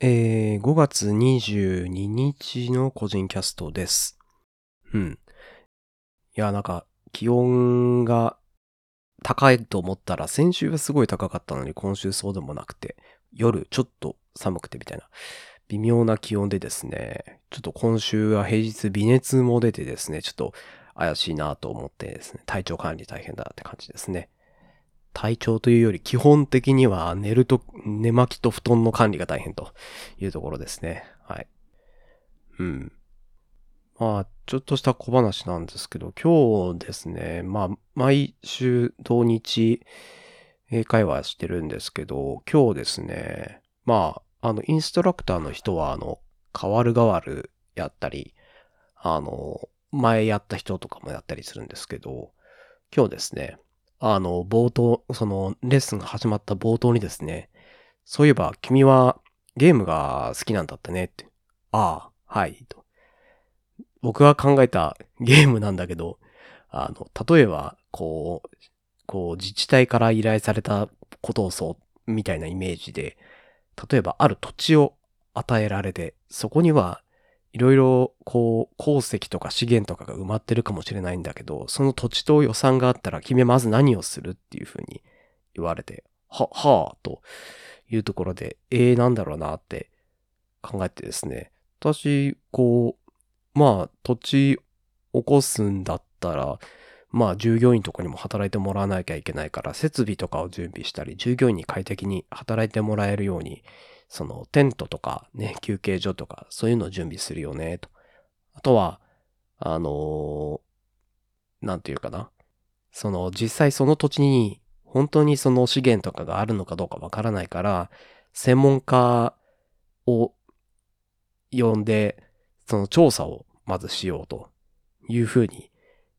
えー、5月22日の個人キャストです。うん。いや、なんか、気温が高いと思ったら、先週はすごい高かったのに、今週そうでもなくて、夜ちょっと寒くてみたいな、微妙な気温でですね、ちょっと今週は平日微熱も出てですね、ちょっと怪しいなと思ってですね、体調管理大変だって感じですね。体調というより基本的には寝ると、寝巻きと布団の管理が大変というところですね。はい。うん。まあ、ちょっとした小話なんですけど、今日ですね、まあ、毎週土日、英会話してるんですけど、今日ですね、まあ、あの、インストラクターの人は、あの、変わる変わるやったり、あの、前やった人とかもやったりするんですけど、今日ですね、あの、冒頭、その、レッスンが始まった冒頭にですね、そういえば君はゲームが好きなんだったねって。ああ、はい、と。僕が考えたゲームなんだけど、あの、例えば、こう、こう、自治体から依頼されたことをそう、みたいなイメージで、例えばある土地を与えられて、そこには、いろいろ、こう、鉱石とか資源とかが埋まってるかもしれないんだけど、その土地と予算があったら、君はまず何をするっていうふうに言われて、は、はぁ、というところで、えー、なんだろうなって考えてですね。私、こう、まあ、土地起こすんだったら、まあ、従業員とかにも働いてもらわなきゃいけないから、設備とかを準備したり、従業員に快適に働いてもらえるように、そのテントとかね、休憩所とか、そういうのを準備するよね、と。あとは、あのーなんていうかな。その、実際その土地に、本当にその資源とかがあるのかどうかわからないから、専門家を呼んで、その調査をまずしようというふうに、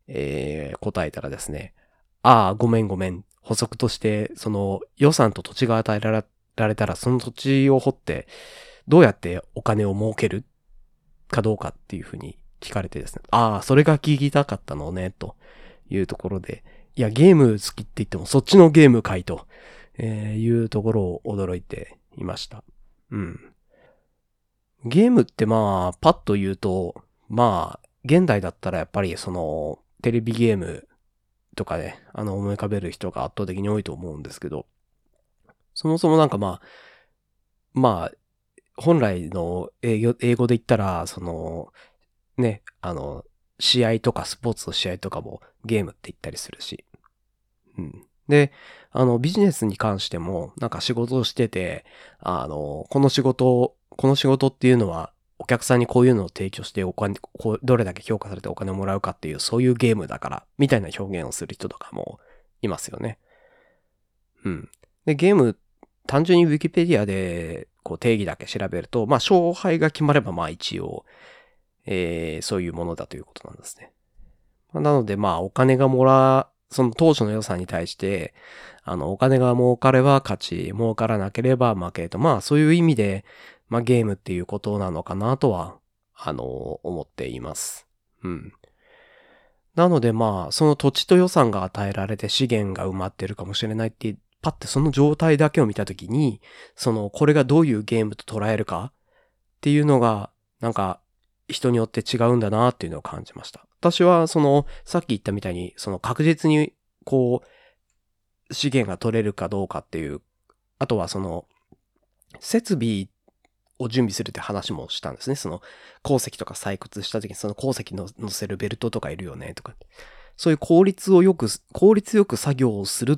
えー答えたらですね、ああ、ごめんごめん。補足として、その予算と土地が与えられられたら、その土地を掘って、どうやってお金を儲けるかどうかっていうふうに聞かれてですね、ああ、それが聞きたかったのね、というところで、いや、ゲーム好きって言っても、そっちのゲームかいと、えーいうところを驚いていました。うん。ゲームってまあ、パッと言うと、まあ、現代だったらやっぱりその、テレビゲームとかで、あの、思い浮かべる人が圧倒的に多いと思うんですけど、そもそもなんかまあ、まあ、本来の英語英語で言ったら、その、ね、あの、試合とかスポーツの試合とかもゲームって言ったりするし。うん。で、あの、ビジネスに関しても、なんか仕事をしてて、あの、この仕事を、この仕事っていうのは、お客さんにこういうのを提供してお金、こう、どれだけ評価されてお金をもらうかっていう、そういうゲームだから、みたいな表現をする人とかもいますよね。うん。で、ゲーム、単純にウィキペディアで、こう、定義だけ調べると、まあ、勝敗が決まれば、まあ、一応、えー、そういうものだということなんですね。なので、まあ、お金がもら、その当初の予算に対して、あの、お金が儲かれば勝ち、儲からなければ負けと、まあ、そういう意味で、まあ、ゲームっていうことなのかなとは、あの、思っています。うん。なので、まあ、その土地と予算が与えられて資源が埋まってるかもしれないって、パッてその状態だけを見たときに、その、これがどういうゲームと捉えるかっていうのが、なんか、人によって違うんだなっていうのを感じました。私は、その、さっき言ったみたいに、その確実に、こう、資源が取れるかどうかっていう、あとはその、設備を準備するって話もしたんですね。その、鉱石とか採掘した時にその鉱石の乗せるベルトとかいるよね、とか。そういう効率をよく、効率よく作業をするっ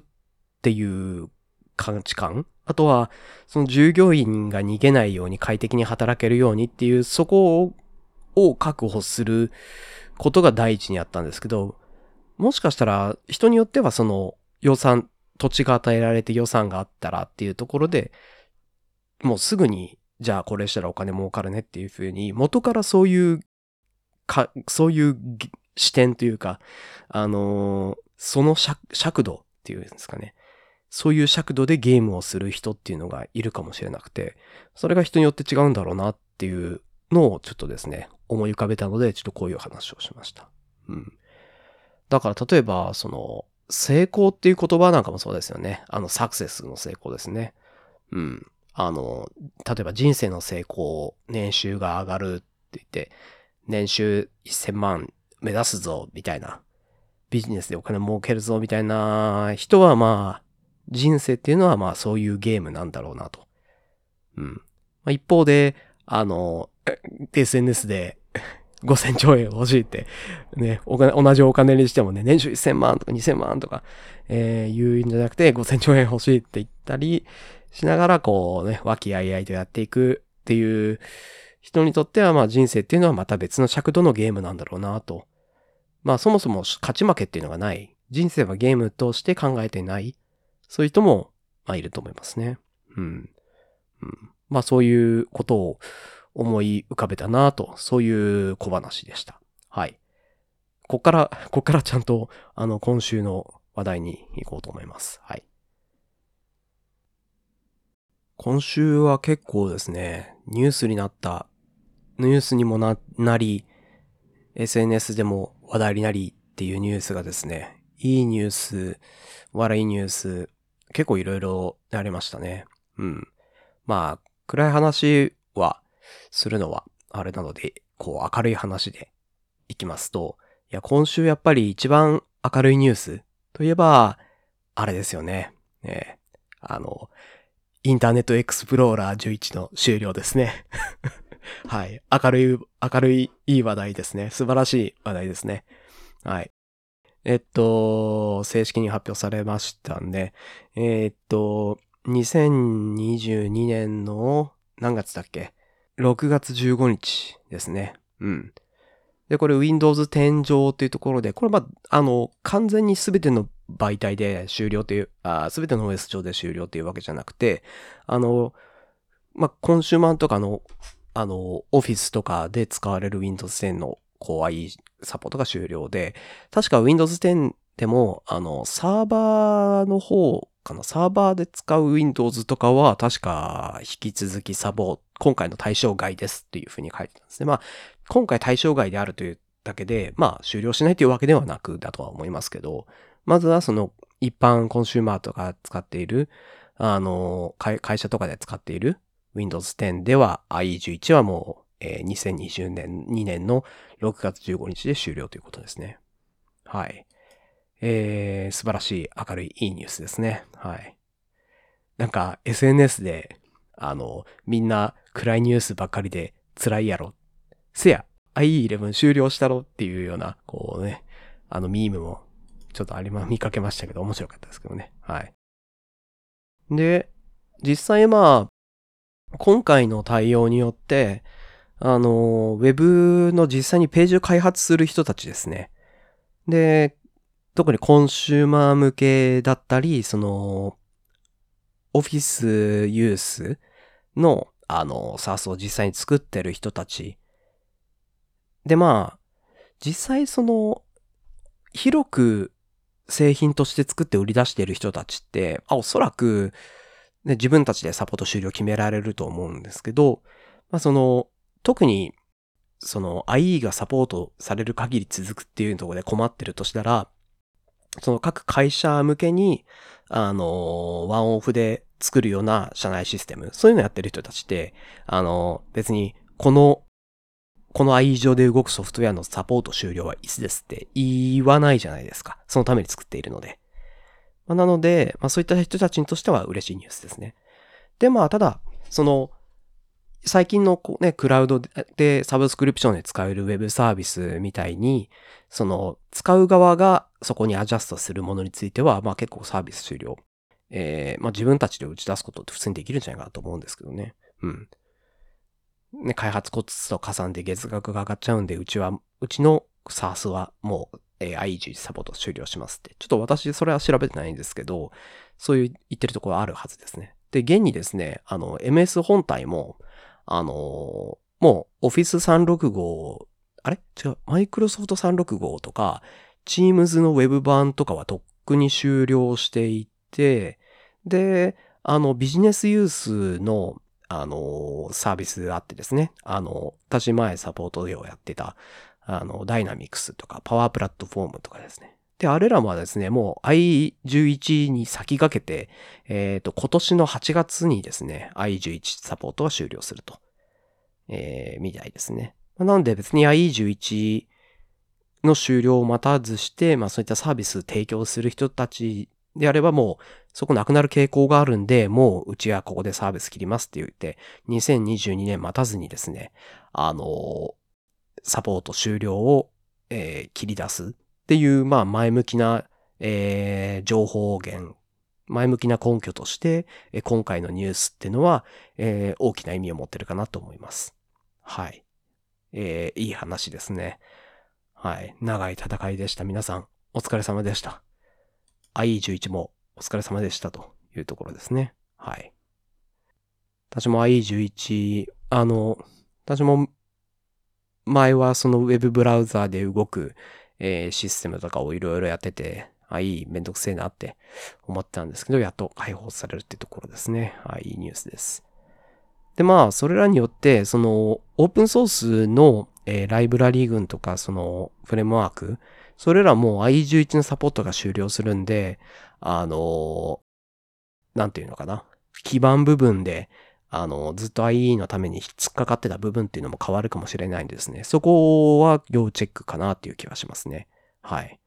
っていう感知感？あとは、その従業員が逃げないように快適に働けるようにっていう、そこを確保することが第一にあったんですけど、もしかしたら人によってはその予算、土地が与えられて予算があったらっていうところで、もうすぐに、じゃあこれしたらお金儲かるねっていうふうに、元からそういう、か、そういう視点というか、あのーその尺度っていうんですかね。そういう尺度でゲームをする人っていうのがいるかもしれなくて、それが人によって違うんだろうなっていうのをちょっとですね、思い浮かべたので、ちょっとこういう話をしました。うん。だから例えば、その、成功っていう言葉なんかもそうですよね。あの、サクセスの成功ですね。うん。あの、例えば人生の成功、年収が上がるって言って、年収1000万目指すぞ、みたいな。ビジネスでお金儲けるぞ、みたいな人はまあ、人生っていうのはまあそういうゲームなんだろうなと。うん。まあ、一方で、あの、SNS で 5000兆円欲しいって、ね、お金、同じお金にしてもね、年収1000万とか2000万とか、えー、言うんじゃなくて5000兆円欲しいって言ったりしながら、こうね、和気あいあいとやっていくっていう人にとっては、まあ人生っていうのはまた別の尺度のゲームなんだろうなと。まあそもそも勝ち負けっていうのがない。人生はゲームとして考えてない。そういう人も、まあいると思いますね。うん。うん、まあそういうことを思い浮かべたなと、そういう小話でした。はい。こっから、こっからちゃんと、あの、今週の話題に行こうと思います。はい。今週は結構ですね、ニュースになった、ニュースにもな、なり、SNS でも話題になりっていうニュースがですね、いいニュース、悪いニュース、結構いろいろありましたね。うん。まあ、暗い話はするのはあれなので、こう明るい話でいきますと、いや、今週やっぱり一番明るいニュースといえば、あれですよね。ねあの、インターネットエクスプローラー11の終了ですね。はい。明るい、明るい、いい話題ですね。素晴らしい話題ですね。はい。えっと、正式に発表されましたんで、えっと、2022年の何月だっけ ?6 月15日ですね。うん。で、これ Windows 10上っていうところで、これまあ、の、完全に全ての媒体で終了という、すべての OS 上で終了っていうわけじゃなくて、あの、まあ、コンシューマーとかの、あの、オフィスとかで使われる Windows 10の Core i サポートが終了で、確か Windows 10でも、あの、サーバーの方かな、サーバーで使う Windows とかは、確か引き続きサボ、今回の対象外ですっていうふうに書いてたんですね。まあ、今回対象外であるというだけで、まあ、終了しないというわけではなくだとは思いますけど、まずはその、一般コンシューマーとか使っている、あの、会社とかで使っている Windows 10では IE11 はもうえー、2020年、2年の6月15日で終了ということですね。はい。えー、素晴らしい、明るい、いいニュースですね。はい。なんか、SNS で、あの、みんな暗いニュースばっかりで辛いやろ。せや、IE11 終了したろっていうような、こうね、あのミームもちょっとありま、見かけましたけど、面白かったですけどね。はい。で、実際まあ、今回の対応によって、あの、ウェブの実際にページを開発する人たちですね。で、特にコンシューマー向けだったり、その、オフィスユースの、あの、サースを実際に作ってる人たち。で、まあ、実際その、広く製品として作って売り出している人たちって、あ、おそらく、ね、自分たちでサポート終了決められると思うんですけど、まあその、特に、その IE がサポートされる限り続くっていうところで困ってるとしたら、その各会社向けに、あの、ワンオフで作るような社内システム、そういうのやってる人たちって、あの、別に、この、この IE 上で動くソフトウェアのサポート終了はいつですって言わないじゃないですか。そのために作っているので。まあ、なので、まあそういった人たちにとしては嬉しいニュースですね。で、まあただ、その、最近のね、クラウドでサブスクリプションで使えるウェブサービスみたいに、その、使う側がそこにアジャストするものについては、まあ結構サービス終了。えー、まあ自分たちで打ち出すことって普通にできるんじゃないかなと思うんですけどね。うん。ね、開発コツと加算で月額が上がっちゃうんで、うちは、うちの SARS はもう、えー、i11 サポート終了しますって。ちょっと私それは調べてないんですけど、そういう言ってるところあるはずですね。で、現にですね、あの、MS 本体も、あのもう Office 365、あれ？違う、Microsoft 365とか、Teams の Web 版とかはとっくに終了していて、で、あの、ビジネスユースの、あの、サービスあってですね、あの、私前サポートでをやってた、あの、ダイナミクスとか、パワープラットフォームとかですね。で、あれらもですね、もう i11 に先駆けて、えっ、ー、と、今年の8月にですね、i11 サポートが終了すると、えー、みたいですね。なので別に IE11 の終了を待たずして、まあそういったサービス提供する人たちであればもうそこなくなる傾向があるんで、もううちはここでサービス切りますって言って、2022年待たずにですね、あの、サポート終了を、えー、切り出すっていう、まあ、前向きな、えー、情報源、前向きな根拠として、え、今回のニュースってのは、えー、大きな意味を持ってるかなと思います。はい。えー、いい話ですね。はい。長い戦いでした。皆さん、お疲れ様でした。IE11 もお疲れ様でしたというところですね。はい。私も IE11、あの、私も前はそのウェブブラウザーで動く、えー、システムとかをいろいろやってて、あ、いい、めんどくせえなって思ってたんですけど、やっと解放されるってところですね。はい、いいニュースです。で、まあ、それらによって、その、オープンソースの、えー、ライブラリー群とか、その、フレームワーク、それらも i11 のサポートが終了するんで、あのー、なんていうのかな。基盤部分で、あの、ずっと IE のために突っかかってた部分っていうのも変わるかもしれないんですね。そこは要チェックかなっていう気はしますね。はい。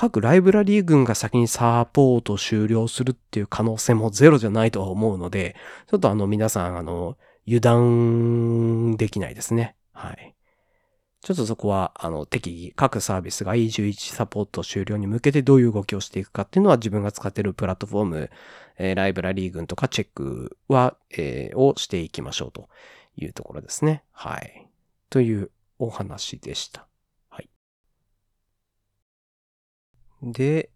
各ライブラリー群が先にサポート終了するっていう可能性もゼロじゃないとは思うので、ちょっとあの皆さん、あの、油断できないですね。はい。ちょっとそこは、あの、適宜、各サービスが E11 サポート終了に向けてどういう動きをしていくかっていうのは自分が使っているプラットフォーム、えー、ライブラリー群とかチェックは、えー、をしていきましょうというところですね。はい。というお話でした。はい。で、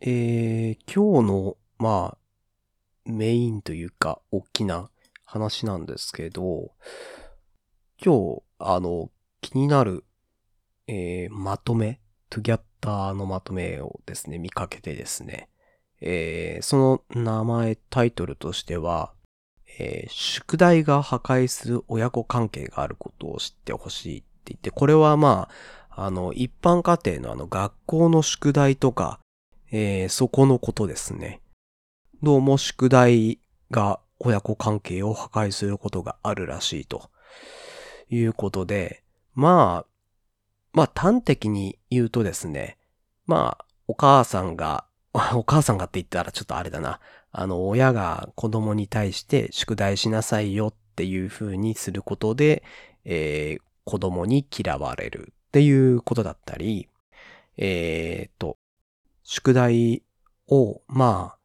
えー、今日の、まあ、メインというか、大きな話なんですけど、今日、あの、気になる、えー、まとめ、トゥギャッターのまとめをですね、見かけてですね、えー、その名前、タイトルとしては、えー、宿題が破壊する親子関係があることを知ってほしいって言って、これはまああ、の、一般家庭のあの、学校の宿題とか、えー、そこのことですね。どうも宿題が親子関係を破壊することがあるらしいということで、まあ、まあ端的に言うとですね、まあ、お母さんが、お母さんがって言ったらちょっとあれだな。あの、親が子供に対して宿題しなさいよっていう風にすることで、えー、子供に嫌われるっていうことだったり、えー、と、宿題を、まあ、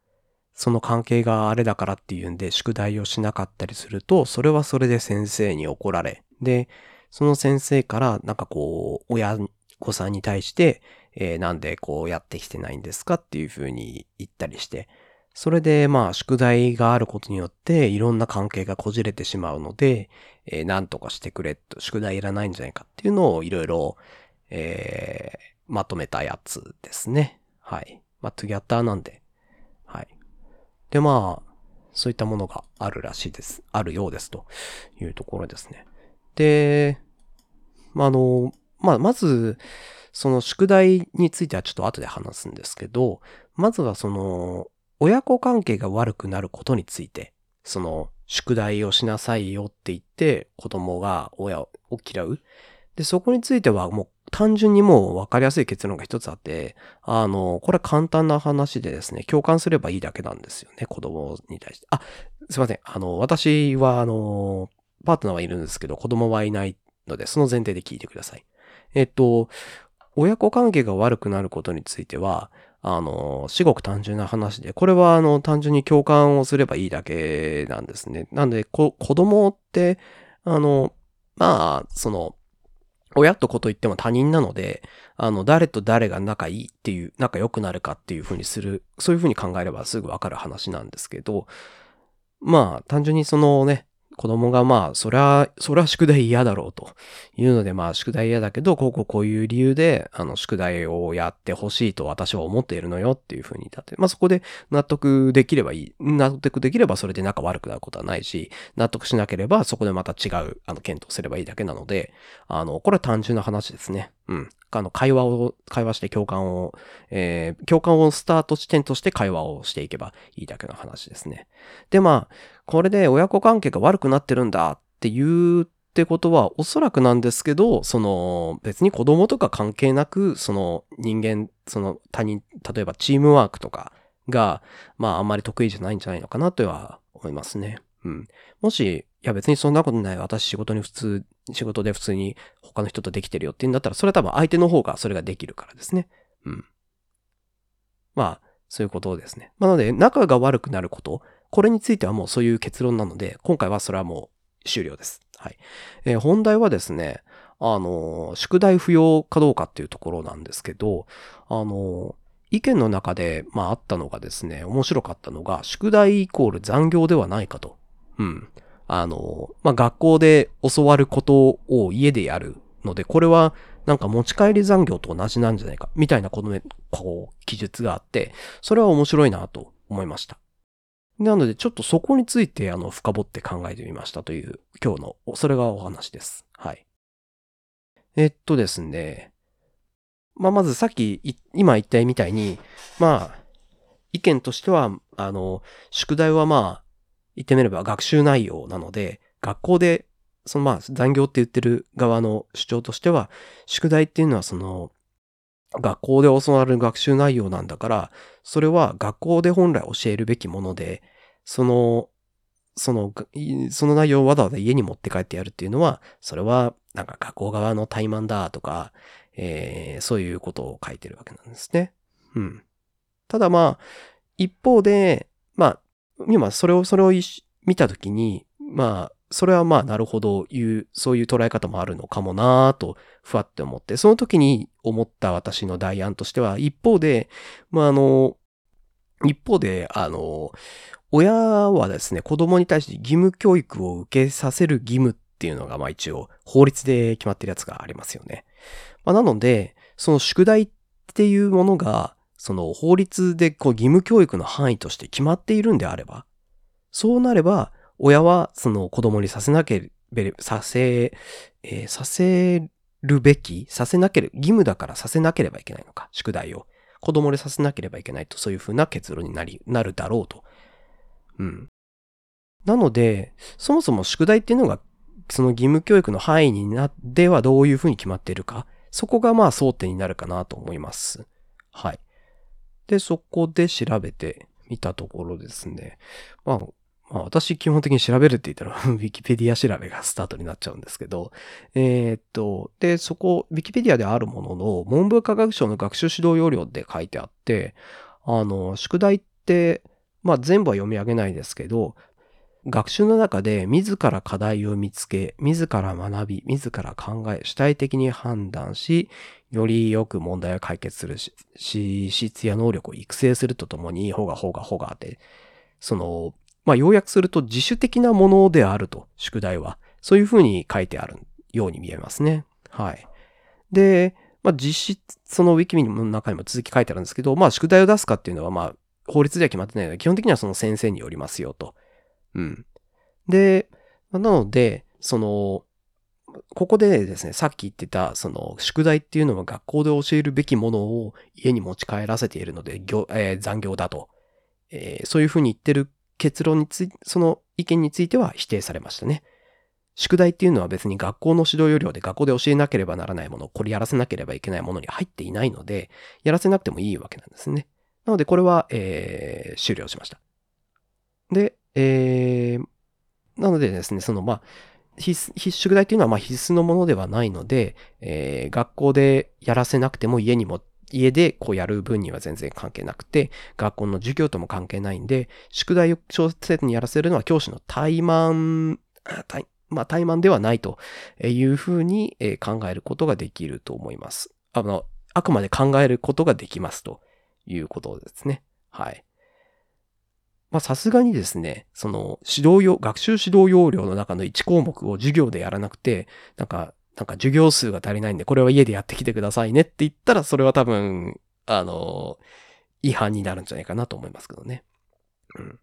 その関係があれだからっていうんで宿題をしなかったりすると、それはそれで先生に怒られ、で、その先生からなんかこう、親御さんに対して、えー、なんでこうやってきてないんですかっていうふうに言ったりして、それでまあ宿題があることによっていろんな関係がこじれてしまうので、えー、なんとかしてくれと、宿題いらないんじゃないかっていうのをいろいろ、えー、まとめたやつですね。はい。まあ、トゥギャッターなんで。はい。で、まあ、そういったものがあるらしいです。あるようですというところですね。で、まあ、あの、まあ、まず、その宿題についてはちょっと後で話すんですけど、まずはその、親子関係が悪くなることについて、その、宿題をしなさいよって言って、子供が親を嫌う。で、そこについてはもう単純にもう分かりやすい結論が一つあって、あの、これ簡単な話でですね、共感すればいいだけなんですよね、子供に対して。あ、すいません。あの、私は、あの、パートナーはいるんですけど、子供はいないので、その前提で聞いてください。えっと、親子関係が悪くなることについては、あの、至極単純な話で、これはあの、単純に共感をすればいいだけなんですね。なんで、子供って、あの、まあ、その、親と子と言っても他人なので、あの、誰と誰が仲いいっていう、仲良くなるかっていうふうにする、そういうふうに考えればすぐわかる話なんですけど、まあ、単純にそのね、子供がまあ、そりゃ、そりゃ宿題嫌だろうというので、まあ、宿題嫌だけど、こうこうこういう理由で、あの、宿題をやってほしいと私は思っているのよっていうふうに言って、まあそこで納得できればいい。納得できればそれで仲悪くなることはないし、納得しなければそこでまた違う、あの、検討すればいいだけなので、あの、これは単純な話ですね。うん。あの、会話を、会話して共感を、えー、共感をスタート地点として会話をしていけばいいだけの話ですね。で、まあ、これで親子関係が悪くなってるんだっていうってことは、おそらくなんですけど、その、別に子供とか関係なく、その人間、その他人、例えばチームワークとかが、まああんまり得意じゃないんじゃないのかなとは思いますね。うん。もし、いや別にそんなことない。私仕事に普通、仕事で普通に他の人とできてるよって言うんだったら、それは多分相手の方がそれができるからですね。うん。まあ、そういうことですね。ま、なので、仲が悪くなること、これについてはもうそういう結論なので、今回はそれはもう終了です。はい。えー、本題はですね、あの、宿題不要かどうかっていうところなんですけど、あの、意見の中で、まああったのがですね、面白かったのが、宿題イコール残業ではないかと。うん。あの、まあ、学校で教わることを家でやるので、これはなんか持ち帰り残業と同じなんじゃないか、みたいなこの、ねこう、記述があって、それは面白いなと思いました。なので、ちょっとそこについて、あの、深掘って考えてみましたという、今日の、それがお話です。はい。えっとですね。まあ、まずさっき、今言ったみたいに、まあ、意見としては、あの、宿題はまあ、言ってみれば学習内容なので、学校で、そのまあ残業って言ってる側の主張としては、宿題っていうのはその、学校で教わる学習内容なんだから、それは学校で本来教えるべきもので、その、その、その内容をわざわざ家に持って帰ってやるっていうのは、それはなんか学校側の怠慢だとか、えー、そういうことを書いてるわけなんですね。うん。ただまあ、一方で、まあ、今それを、それを見たときに、まあ、それはまあなるほどいう、そういう捉え方もあるのかもなぁと、ふわって思って、その時に思った私の代案としては、一方で、まああの、一方で、あの、親はですね、子供に対して義務教育を受けさせる義務っていうのが、まあ一応、法律で決まってるやつがありますよね。まあなので、その宿題っていうものが、その法律でこう義務教育の範囲として決まっているんであれば、そうなれば、親はその子供にさせなければ、させ、えー、させるべき、させなければ、義務だからさせなければいけないのか、宿題を。子供にさせなければいけないと、そういうふうな結論になり、なるだろうと。うん。なので、そもそも宿題っていうのが、その義務教育の範囲になってはどういうふうに決まっているか、そこがまあ争点になるかなと思います。はい。で、そこで調べてみたところですね。まあ、まあ、私基本的に調べるって言ったら ウィキペディア調べがスタートになっちゃうんですけど、えー、っと、で、そこ、ウィキペディアであるものの、文部科学省の学習指導要領で書いてあって、あの、宿題って、まあ全部は読み上げないですけど、学習の中で自ら課題を見つけ、自ら学び、自ら考え、主体的に判断し、よりよく問題を解決するし、資質や能力を育成するとともに、ほがほがほがって、その、まあ、要約すると自主的なものであると、宿題は。そういうふうに書いてあるように見えますね。はい。で、まあ、実質、そのウィキミの中にも続き書いてあるんですけど、まあ、宿題を出すかっていうのは、まあ、法律では決まってないので、基本的にはその先生によりますよと。うん。で、なので、その、ここでですね、さっき言ってた、その、宿題っていうのは学校で教えるべきものを家に持ち帰らせているので、えー、残業だと。えー、そういうふうに言ってる結論につい、その意見については否定されましたね。宿題っていうのは別に学校の指導要領で学校で教えなければならないもの、これやらせなければいけないものに入っていないので、やらせなくてもいいわけなんですね。なのでこれは、えー、終了しました。で、えー、なのでですね、その、まあ、必須、宿題っていうのはま必須のものではないので、えー、学校でやらせなくても家にも、家でこうやる分には全然関係なくて、学校の授業とも関係ないんで、宿題を小生にやらせるのは教師の怠慢、怠まあ、怠慢ではないというふうに考えることができると思います。あの、あくまで考えることができますということですね。はい。まあさすがにですね、その指導用、学習指導要領の中の1項目を授業でやらなくて、なんか、なんか授業数が足りないんで、これは家でやってきてくださいねって言ったら、それは多分、あの、違反になるんじゃないかなと思いますけどね。うん。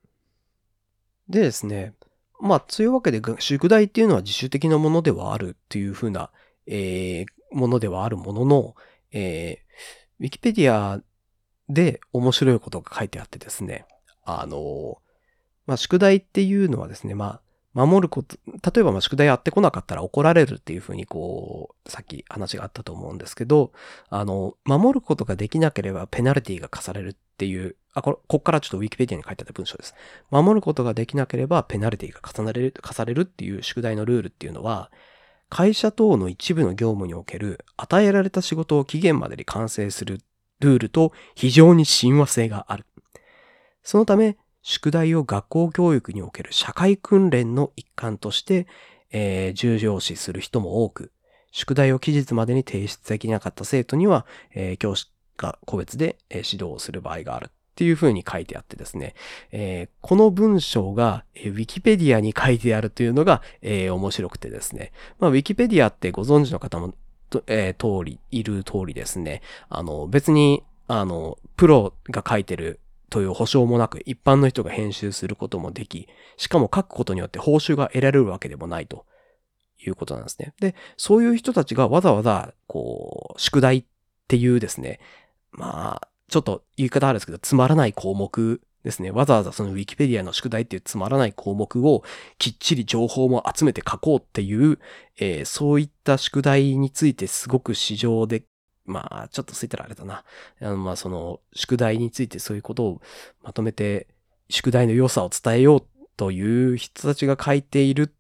でですね、まあ、そういうわけで、宿題っていうのは自主的なものではあるっていうふうな、えー、ものではあるものの、えー、ウィキペディアで面白いことが書いてあってですね、あの、まあ、宿題っていうのはですね、まあ、守ること、例えばま宿題やってこなかったら怒られるっていうふうにこう、さっき話があったと思うんですけど、あの、守ることができなければペナルティが課されるっていう、あ、これ、こっからちょっとウィキペディアに書いてあった文章です。守ることができなければペナルティが重ねれる、課されるっていう宿題のルールっていうのは、会社等の一部の業務における与えられた仕事を期限までに完成するルールと非常に親和性がある。そのため、宿題を学校教育における社会訓練の一環として、えー、重要視する人も多く、宿題を期日までに提出できなかった生徒には、えー、教師が個別で、え、指導をする場合があるっていうふうに書いてあってですね、えー、この文章が、えー、ウィキペディアに書いてあるというのが、えー、面白くてですね、まあ、ウィキペディアってご存知の方もえー、通り、いる通りですね。あの、別に、あの、プロが書いてるという保証もなく、一般の人が編集することもでき、しかも書くことによって報酬が得られるわけでもないということなんですね。で、そういう人たちがわざわざ、こう、宿題っていうですね、まあ、ちょっと言い方あるんですけど、つまらない項目ですね。わざわざそのウィキペディアの宿題っていうつまらない項目をきっちり情報も集めて書こうっていう、えー、そういった宿題についてすごく市場で、まあ、ちょっとついたらあれだな。あのまあ、その宿題についてそういうことをまとめて、宿題の良さを伝えようという人たちが書いている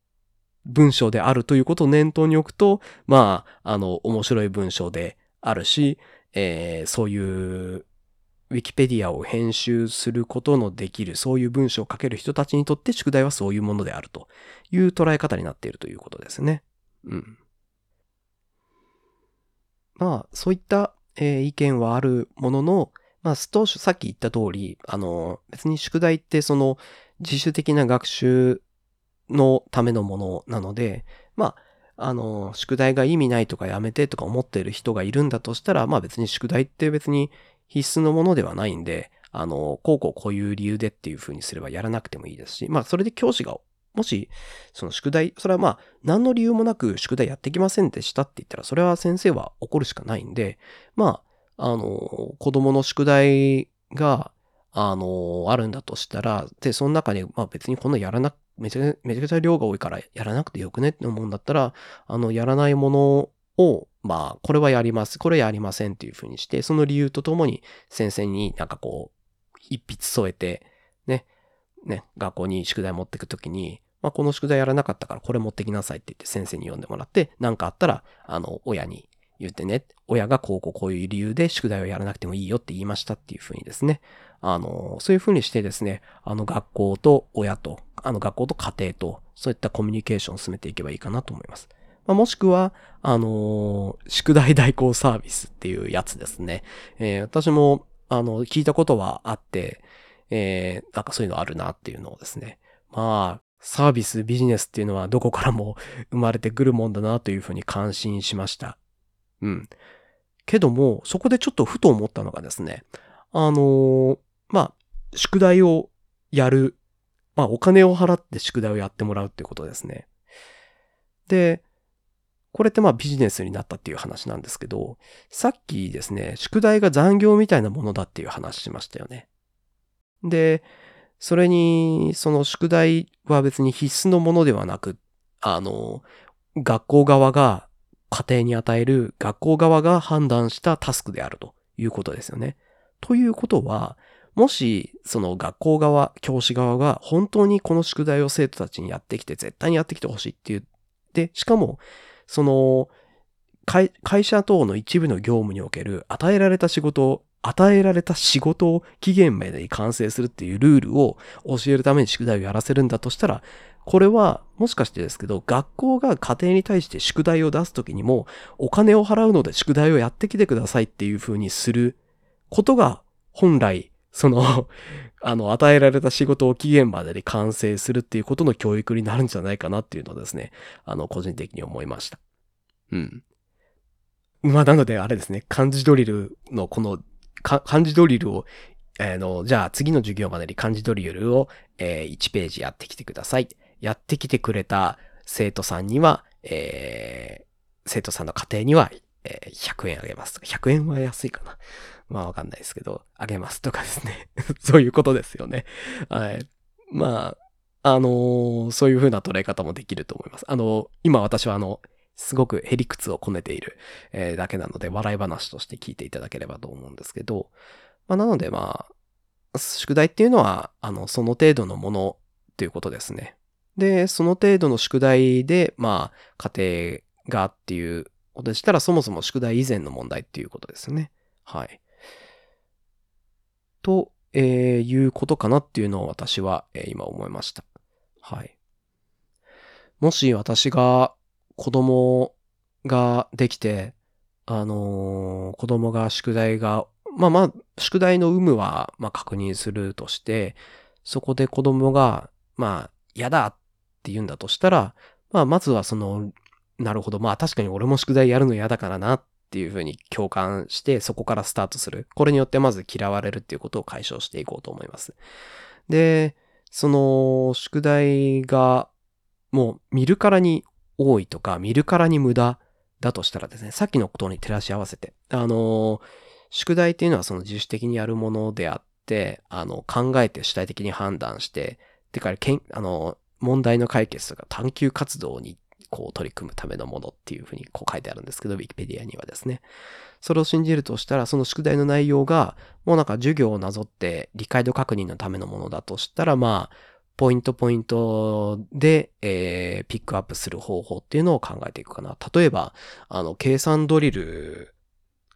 文章であるということを念頭に置くと、まあ、あの、面白い文章であるし、えー、そういうウィキペディアを編集することのできる、そういう文章を書ける人たちにとって宿題はそういうものであるという捉え方になっているということですね。うん。まあ、そういった、えー、意見はあるものの、まあ、当初さっき言った通り、あの、別に宿題ってその自主的な学習のためのものなので、まあ、あの、宿題が意味ないとかやめてとか思っている人がいるんだとしたら、まあ別に宿題って別に必須のものではないんで、あの、こうこうこういう理由でっていう風にすればやらなくてもいいですし、まあそれで教師が、もし、その宿題、それはまあ、何の理由もなく宿題やってきませんでしたって言ったら、それは先生は怒るしかないんで、まあ、あの、子供の宿題が、あの、あるんだとしたら、で、その中に、まあ別にこんなやらな、めちゃめちゃくちゃ量が多いからやらなくてよくねって思うんだったら、あの、やらないものを、まあ、これはやります、これやりませんっていうふうにして、その理由とともに先生になんかこう、一筆添えて、ね、学校に宿題持ってくときに、まあ、この宿題やらなかったからこれ持ってきなさいって言って先生に読んでもらって、なんかあったら、あの、親に言ってね、親がこうこうこういう理由で宿題をやらなくてもいいよって言いましたっていうふうにですね、あの、そういうふうにしてですね、あの学校と親と、あの学校と家庭と、そういったコミュニケーションを進めていけばいいかなと思います。まあ、もしくは、あの、宿題代行サービスっていうやつですね。えー、私も、あの、聞いたことはあって、えー、なんかそういうのあるなっていうのをですね。まあ、サービス、ビジネスっていうのはどこからも生まれてくるもんだなというふうに感心しました。うん。けども、そこでちょっとふと思ったのがですね、あのー、まあ、宿題をやる。まあ、お金を払って宿題をやってもらうっていうことですね。で、これってまあビジネスになったっていう話なんですけど、さっきですね、宿題が残業みたいなものだっていう話しましたよね。で、それに、その宿題は別に必須のものではなく、あの、学校側が家庭に与える学校側が判断したタスクであるということですよね。ということは、もし、その学校側、教師側が本当にこの宿題を生徒たちにやってきて、絶対にやってきてほしいって言って、しかも、その、会社等の一部の業務における与えられた仕事、与えられた仕事を期限までに完成するっていうルールを教えるために宿題をやらせるんだとしたら、これは、もしかしてですけど、学校が家庭に対して宿題を出すときにも、お金を払うので宿題をやってきてくださいっていう風にすることが、本来、その あの、与えられた仕事を期限までに完成するっていうことの教育になるんじゃないかなっていうのをですね、あの、個人的に思いました。うん。まあ、なので、あれですね、漢字ドリルのこの、漢字ドリルを、えー、の、じゃあ次の授業までに漢字ドリルを、えー、1ページやってきてください。やってきてくれた生徒さんには、えー、生徒さんの家庭には、えー、100円あげますとか、100円は安いかな。まあわかんないですけど、あげますとかですね。そういうことですよね。はい。まあ、あのー、そういう風な捉え方もできると思います。あのー、今私はあの、すごくへりくつをこねている、えー、だけなので、笑い話として聞いていただければと思うんですけど、まあ、なのでまあ、宿題っていうのは、あの、その程度のものということですね。で、その程度の宿題で、まあ、家庭がっていうことでしたら、そもそも宿題以前の問題っていうことですね。はい。と、えー、いうことかなっていうのを私は、えー、今思いました。はい。もし私が子供ができて、あのー、子供が宿題が、まあまあ、宿題の有無は、まあ確認するとして、そこで子供が、まあ、嫌だって言うんだとしたら、まあ、まずはその、なるほど、まあ確かに俺も宿題やるの嫌だからなっていうふうに共感して、そこからスタートする。これによってまず嫌われるっていうことを解消していこうと思います。で、その、宿題が、もう見るからに多いとか、見るからに無駄だとしたらですね、さっきのことに照らし合わせて、あの、宿題っていうのはその自主的にやるものであって、あの、考えて主体的に判断して、てか、けん、あの、問題の解決とか探求活動にこう取り組むためのものっていうふうにこう書いてあるんですけど、Wikipedia にはですね。それを信じるとしたら、その宿題の内容が、もうなんか授業をなぞって理解度確認のためのものだとしたら、まあ、ポイントポイントで、えー、ピックアップする方法っていうのを考えていくかな。例えば、あの、計算ドリル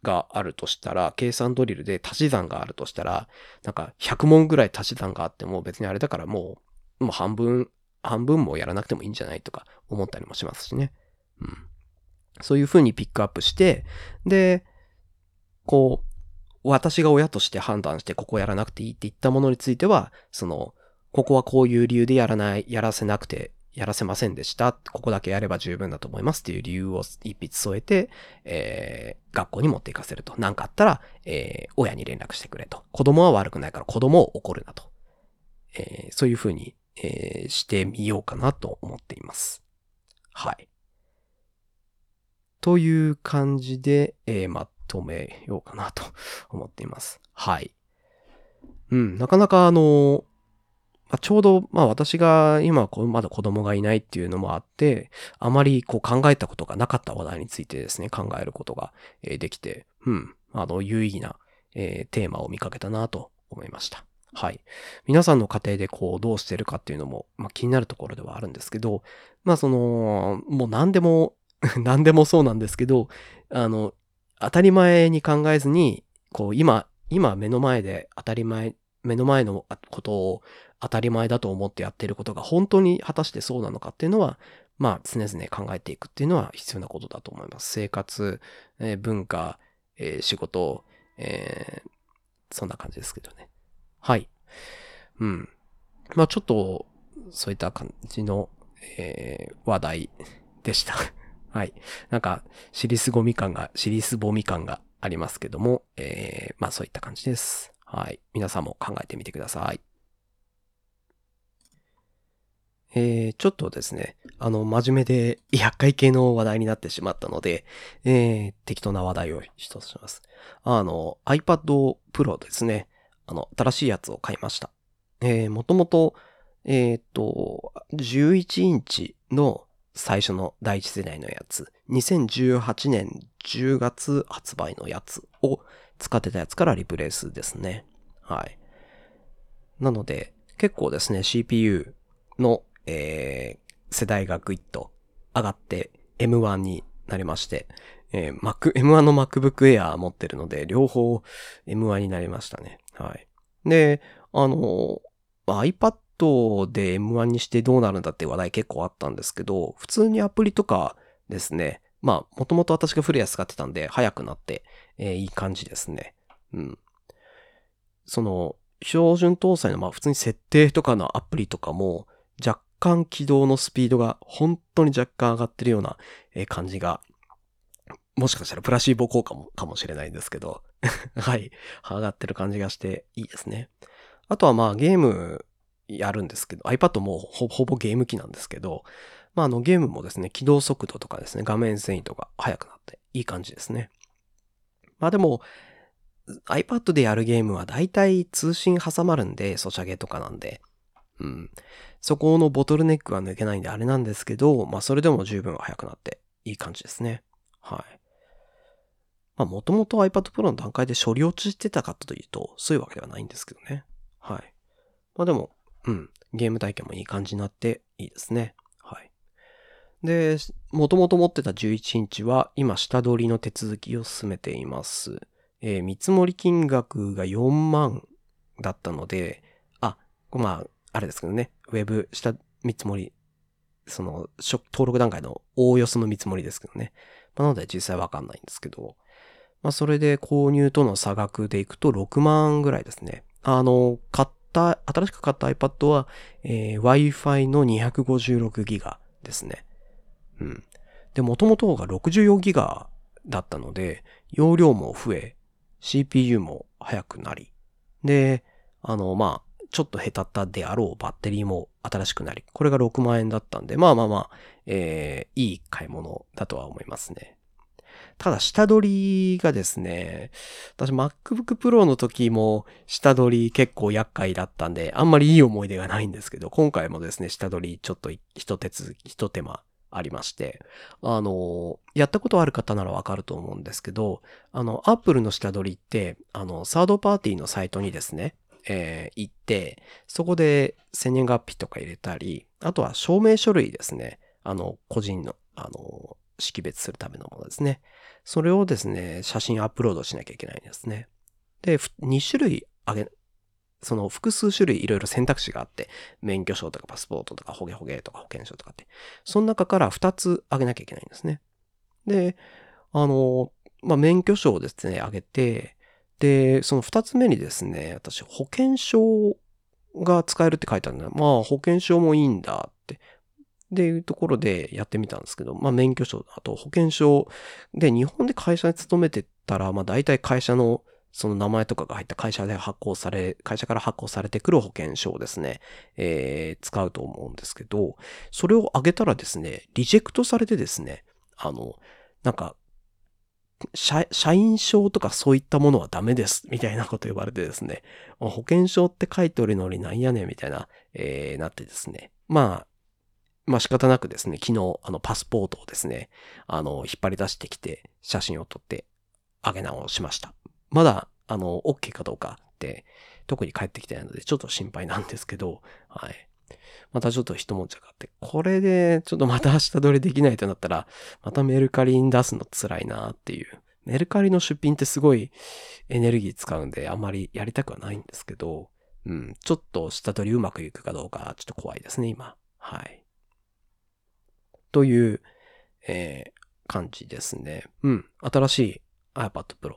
があるとしたら、計算ドリルで足し算があるとしたら、なんか100問ぐらい足し算があっても別にあれだからもう、もう半分、半分もやらなくてもいいんじゃないとか思ったりもしますしね。うん。そういう風にピックアップして、で、こう、私が親として判断してここやらなくていいって言ったものについては、その、ここはこういう理由でやらない、やらせなくて、やらせませんでした。ここだけやれば十分だと思いますっていう理由を一筆添えて、えー、学校に持っていかせると。何かあったら、えー、親に連絡してくれと。子供は悪くないから子供を怒るなと。えー、そういうふうに、えー、してみようかなと思っています。はい。という感じで、えー、まとめようかなと思っています。はい。うん、なかなかあの、まあ、ちょうど、まあ私が今こうまだ子供がいないっていうのもあって、あまりこう考えたことがなかった話題についてですね、考えることができて、うん、あの、有意義な、えー、テーマを見かけたなと思いました。はい。皆さんの家庭でこうどうしてるかっていうのも、まあ、気になるところではあるんですけど、まあその、もう何でも 何でもそうなんですけど、あの、当たり前に考えずに、こう今、今目の前で当たり前、目の前のことを当たり前だと思ってやってることが本当に果たしてそうなのかっていうのは、まあ常々考えていくっていうのは必要なことだと思います。生活、えー、文化、えー、仕事、えー、そんな感じですけどね。はい。うん。まあちょっと、そういった感じの、えー、話題でした。はい。なんか、シリスゴミ感が、シリスボミ感がありますけども、えー、まあそういった感じです。はい。皆さんも考えてみてください。えー、ちょっとですね、あの、真面目で 厄介系の話題になってしまったので、えー、適当な話題を一つします。あの、iPad Pro ですね。あの、新しいやつを買いました。えー、もともと、えっ、と、11インチの最初の第一世代のやつ、2018年10月発売のやつを使ってたやつからリプレイスですね。はい。なので、結構ですね、CPU のえー、世代がぐいっと上がって M1 になりまして、えー、Mac、M1 の MacBook Air 持ってるので、両方 M1 になりましたね。はい。で、あの、iPad で M1 にしてどうなるんだって話題結構あったんですけど、普通にアプリとかですね、まあ、もともと私が古谷使ってたんで、早くなって、えー、いい感じですね。うん。その、標準搭載の、まあ、普通に設定とかのアプリとかも、若干起動のスピードが本当に若干上がってるような感じが、もしかしたらプラシーボ効果もかもしれないんですけど はい、上がってる感じがしていいですね。あとはまあゲームやるんですけど、iPad もほほぼゲーム機なんですけど、まああのゲームもですね、起動速度とかですね、画面遷移とか速くなっていい感じですね。まあでも、iPad でやるゲームは大体通信挟まるんで、ソシャゲとかなんで。うん。そこのボトルネックは抜けないんであれなんですけど、まあそれでも十分速くなっていい感じですね。はい。まあもともと iPad Pro の段階で処理落ちしてたかというと、そういうわけではないんですけどね。はい。まあでも、うん。ゲーム体験もいい感じになっていいですね。はい。で、もともと持ってた11インチは今下取りの手続きを進めています。えー、見積もり金額が4万だったので、あ、まあ、あれですけどね、ウェブ下見積もり、その、登録段階のおおよその見積もりですけどね。まあ、なので実際わかんないんですけど、まあ、それで購入との差額でいくと6万ぐらいですね。あの、買った、新しく買った iPad は、えー、Wi-Fi の256ギガですね。うん。で、元々が64ギガだったので、容量も増え、CPU も速くなり、で、あの、まあ、ちょっと下手ったであろうバッテリーも新しくなり、これが6万円だったんで、まあまあまあ、えー、いい買い物だとは思いますね。ただ、下取りがですね、私 MacBook Pro の時も下取り結構厄介だったんで、あんまりいい思い出がないんですけど、今回もですね、下取りちょっと一手続き、一手間ありまして、あの、やったことある方ならわかると思うんですけど、あの、Apple の下取りって、あの、サードパーティーのサイトにですね、えー、行って、そこで千年月日とか入れたり、あとは証明書類ですね。あの、個人の、あの、識別するためのものですね。それをですね、写真アップロードしなきゃいけないんですね。で、2種類あげ、その複数種類いろいろ選択肢があって、免許証とかパスポートとかホゲホゲとか保険証とかって、その中から2つあげなきゃいけないんですね。で、あの、まあ、免許証をですね、あげて、で、その2つ目にですね、私、保険証が使えるって書いてあるんで、まあ、保険証もいいんだって。っていうところでやってみたんですけど、まあ免許証、あと保険証で日本で会社に勤めてたら、まあ大体会社のその名前とかが入った会社で発行され、会社から発行されてくる保険証をですね、えー、使うと思うんですけど、それを上げたらですね、リジェクトされてですね、あの、なんか、社員証とかそういったものはダメです、みたいなこと言われてですね、保険証って書いておるのになんやねん、みたいな、えー、なってですね。まあ、まあ仕方なくですね、昨日、あの、パスポートをですね、あの、引っ張り出してきて、写真を撮ってあげ直しました。まだ、あの、OK かどうかって、特に帰ってきてないので、ちょっと心配なんですけど、はい。またちょっと一文字があって、これで、ちょっとまた明日撮りできないとなったら、またメルカリに出すの辛いなっていう。メルカリの出品ってすごいエネルギー使うんで、あんまりやりたくはないんですけど、うん、ちょっと下取りうまくいくかどうか、ちょっと怖いですね、今。はい。という、えー、感じですね。うん。新しい iPad Pro。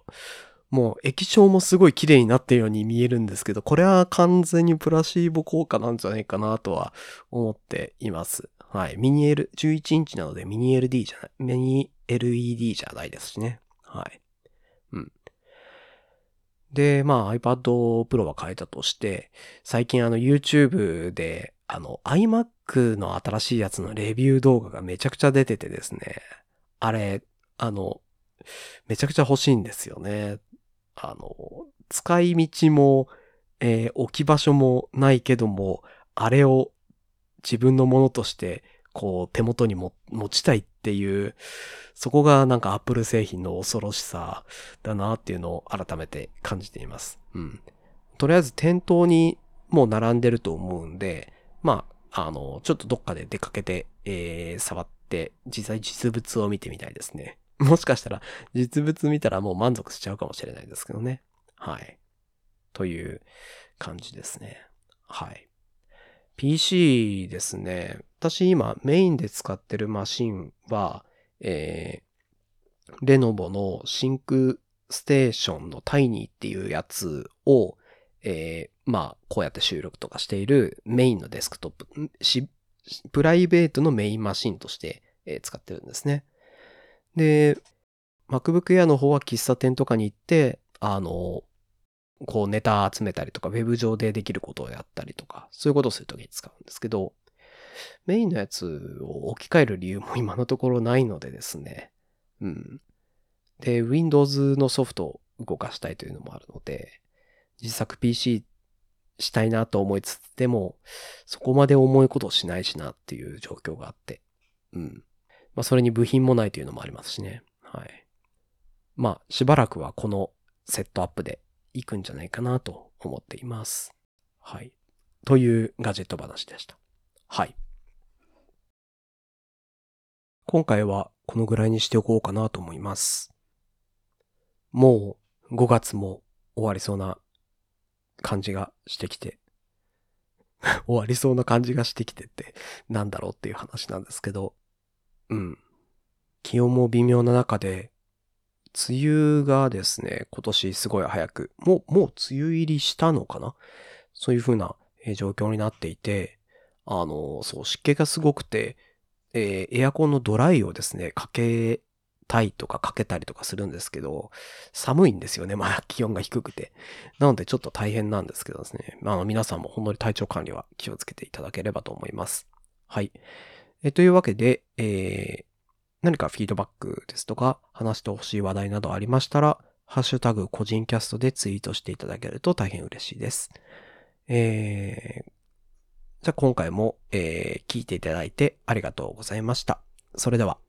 もう液晶もすごい綺麗になったように見えるんですけど、これは完全にプラシーボ効果なんじゃないかなとは思っています。はい。ミニ L、11インチなのでミニ LD じゃない、ミニ LED じゃないですしね。はい。うん。で、まあ iPad Pro は変えたとして、最近あの YouTube であの iMac の新しいやつのレビュー動画がめちゃくちゃ出ててですね。あれ、あの、めちゃくちゃ欲しいんですよね。あの、使い道も、えー、置き場所もないけども、あれを自分のものとして、こう、手元にも持ちたいっていう、そこがなんか Apple 製品の恐ろしさだなっていうのを改めて感じています。うん。とりあえず店頭にもう並んでると思うんで、まあ、あの、ちょっとどっかで出かけて、えー、触って、実際実物を見てみたいですね。もしかしたら、実物見たらもう満足しちゃうかもしれないですけどね。はい。という感じですね。はい。PC ですね。私今メインで使ってるマシンは、えー、レノボの ThinkStation の Tiny っていうやつを、えー、まあ、こうやって収録とかしているメインのデスクトップ、プライベートのメインマシンとして、え、使ってるんですね。で、MacBook Air の方は喫茶店とかに行って、あの、こうネタ集めたりとか、ウェブ上でできることをやったりとか、そういうことをするときに使うんですけど、メインのやつを置き換える理由も今のところないのでですね。うん。で、Windows のソフトを動かしたいというのもあるので、自作 PC したいなと思いつつ、でも、そこまで重いことしないしなっていう状況があって。うん。まあ、それに部品もないというのもありますしね。はい。まあ、しばらくはこのセットアップでいくんじゃないかなと思っています。はい。というガジェット話でした。はい。今回はこのぐらいにしておこうかなと思います。もう5月も終わりそうな感じがしてきて 終わりそうな感じがしてきてってなんだろうっていう話なんですけど、うん。気温も微妙な中で、梅雨がですね、今年すごい早く、もう、もう梅雨入りしたのかな？そういう風な状況になっていて、あの、そう、湿気がすごくて、えー、エアコンのドライをですね、かけたいとかかけたりとかするんですけど、寒いんですよね。まあ 気温が低くて。なのでちょっと大変なんですけどですね。まあ皆さんもほんのり体調管理は気をつけていただければと思います。はい。えというわけで、えー、何かフィードバックですとか、話してほしい話題などありましたら、ハッシュタグ個人キャストでツイートしていただけると大変嬉しいです。えー、じゃあ今回も、えー、聞いていただいてありがとうございました。それでは。